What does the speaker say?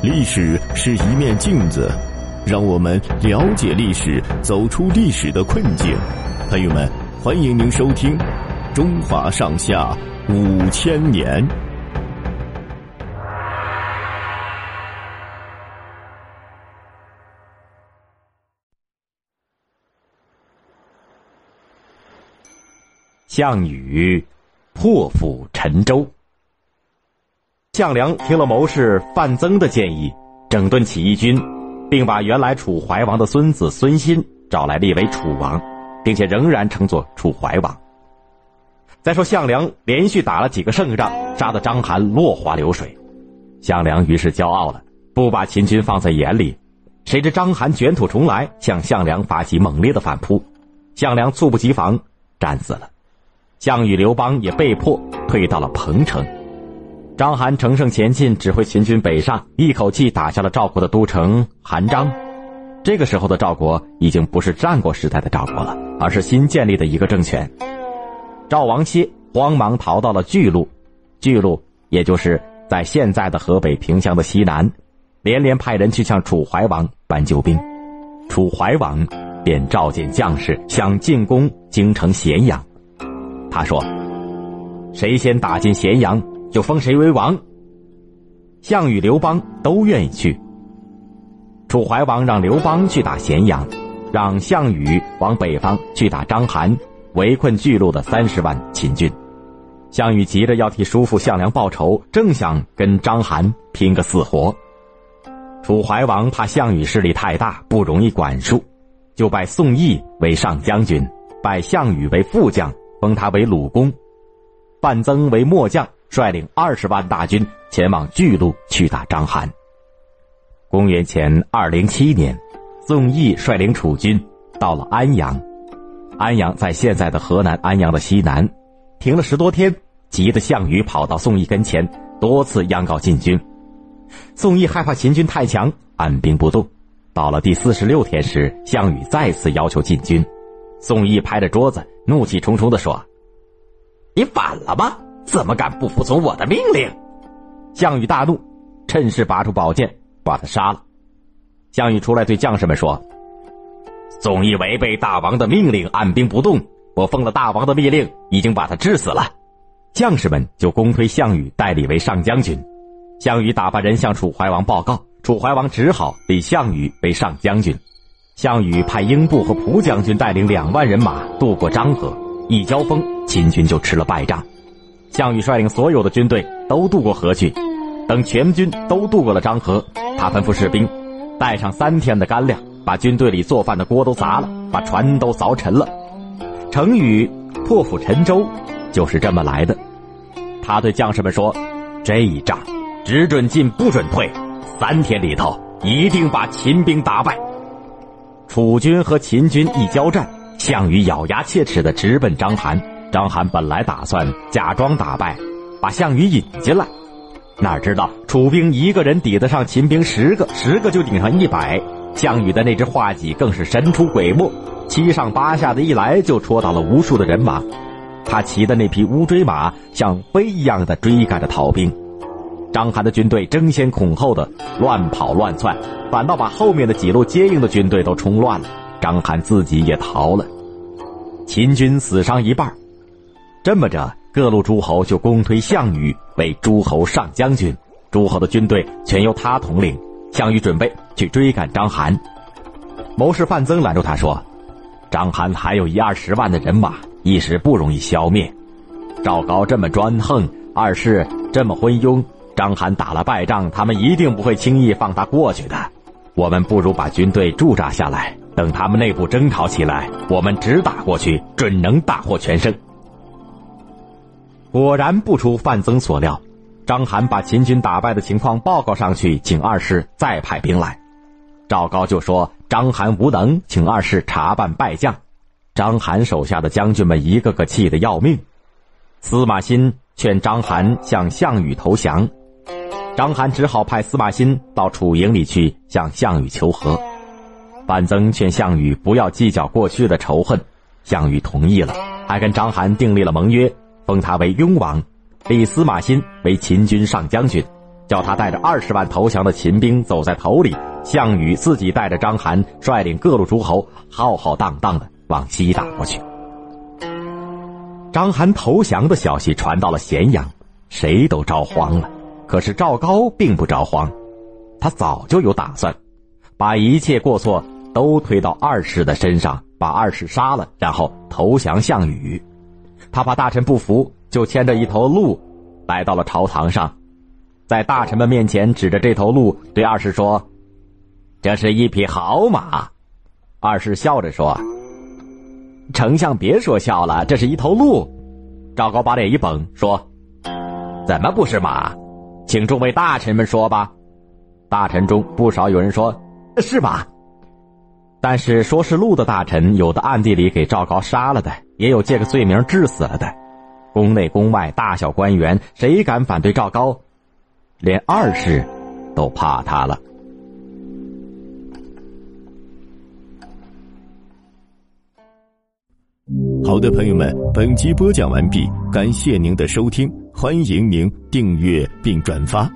历史是一面镜子，让我们了解历史，走出历史的困境。朋友们，欢迎您收听《中华上下五千年》。项羽破釜沉舟。项梁听了谋士范增的建议，整顿起义军，并把原来楚怀王的孙子孙欣找来立为楚王，并且仍然称作楚怀王。再说项梁连续打了几个胜仗，杀得章邯落花流水，项梁于是骄傲了，不把秦军放在眼里。谁知章邯卷土重来，向项梁发起猛烈的反扑，项梁猝不及防，战死了。项羽、刘邦也被迫退到了彭城。章邯乘胜前进，指挥秦军北上，一口气打下了赵国的都城韩章。这个时候的赵国已经不是战国时代的赵国了，而是新建立的一个政权。赵王歇慌忙逃到了巨鹿，巨鹿也就是在现在的河北平乡的西南，连连派人去向楚怀王搬救兵。楚怀王便召见将士，想进攻京城咸阳。他说：“谁先打进咸阳？”就封谁为王。项羽、刘邦都愿意去。楚怀王让刘邦去打咸阳，让项羽往北方去打章邯，围困巨鹿的三十万秦军。项羽急着要替叔父项梁报仇，正想跟章邯拼个死活。楚怀王怕项羽势力太大，不容易管束，就拜宋义为上将军，拜项羽为副将，封他为鲁公，范增为末将。率领二十万大军前往巨鹿去打章邯。公元前二零七年，宋义率领楚军到了安阳。安阳在现在的河南安阳的西南，停了十多天，急得项羽跑到宋义跟前，多次央告进军。宋义害怕秦军太强，按兵不动。到了第四十六天时，项羽再次要求进军。宋义拍着桌子，怒气冲冲地说：“你反了吗？”怎么敢不服从我的命令？项羽大怒，趁势拔出宝剑，把他杀了。项羽出来对将士们说：“宋义违背大王的命令，按兵不动。我奉了大王的密令，已经把他治死了。”将士们就公推项羽代理为上将军。项羽打发人向楚怀王报告，楚怀王只好立项羽为上将军。项羽派英布和蒲将军带领两万人马渡过漳河，一交锋，秦军就吃了败仗。项羽率领所有的军队都渡过河去，等全军都渡过了漳河，他吩咐士兵带上三天的干粮，把军队里做饭的锅都砸了，把船都凿沉了。成语“破釜沉舟”就是这么来的。他对将士们说：“这一仗只准进不准退，三天里头一定把秦兵打败。”楚军和秦军一交战，项羽咬牙切齿的直奔章邯。章邯本来打算假装打败，把项羽引进来，哪知道楚兵一个人抵得上秦兵十个，十个就顶上一百。项羽的那只画戟更是神出鬼没，七上八下的一来就戳倒了无数的人马。他骑的那匹乌骓马像飞一样的追赶着逃兵，章邯的军队争先恐后的乱跑乱窜，反倒把后面的几路接应的军队都冲乱了。章邯自己也逃了，秦军死伤一半。这么着，各路诸侯就公推项羽为诸侯上将军，诸侯的军队全由他统领。项羽准备去追赶章邯，谋士范增拦住他说：“章邯还有一二十万的人马，一时不容易消灭。赵高这么专横，二世这么昏庸，章邯打了败仗，他们一定不会轻易放他过去的。我们不如把军队驻扎下来，等他们内部争吵起来，我们直打过去，准能大获全胜。”果然不出范增所料，章邯把秦军打败的情况报告上去，请二世再派兵来。赵高就说章邯无能，请二世查办败将。章邯手下的将军们一个个气得要命。司马欣劝章邯向项羽投降，章邯只好派司马欣到楚营里去向项羽求和。范增劝项羽不要计较过去的仇恨，项羽同意了，还跟章邯订立了盟约。封他为雍王，立司马欣为秦军上将军，叫他带着二十万投降的秦兵走在头里，项羽自己带着章邯率领各路诸侯浩浩荡荡的往西打过去。章邯投降的消息传到了咸阳，谁都着慌了。可是赵高并不着慌，他早就有打算，把一切过错都推到二世的身上，把二世杀了，然后投降项羽。他怕大臣不服，就牵着一头鹿来到了朝堂上，在大臣们面前指着这头鹿对二世说：“这是一匹好马。”二世笑着说。丞相别说笑了，这是一头鹿。赵高把脸一绷，说：“怎么不是马？请众位大臣们说吧。”大臣中不少有人说：“是马。”但是说是鹿的大臣，有的暗地里给赵高杀了的，也有借个罪名治死了的。宫内宫外，大小官员，谁敢反对赵高？连二世都怕他了。好的，朋友们，本集播讲完毕，感谢您的收听，欢迎您订阅并转发。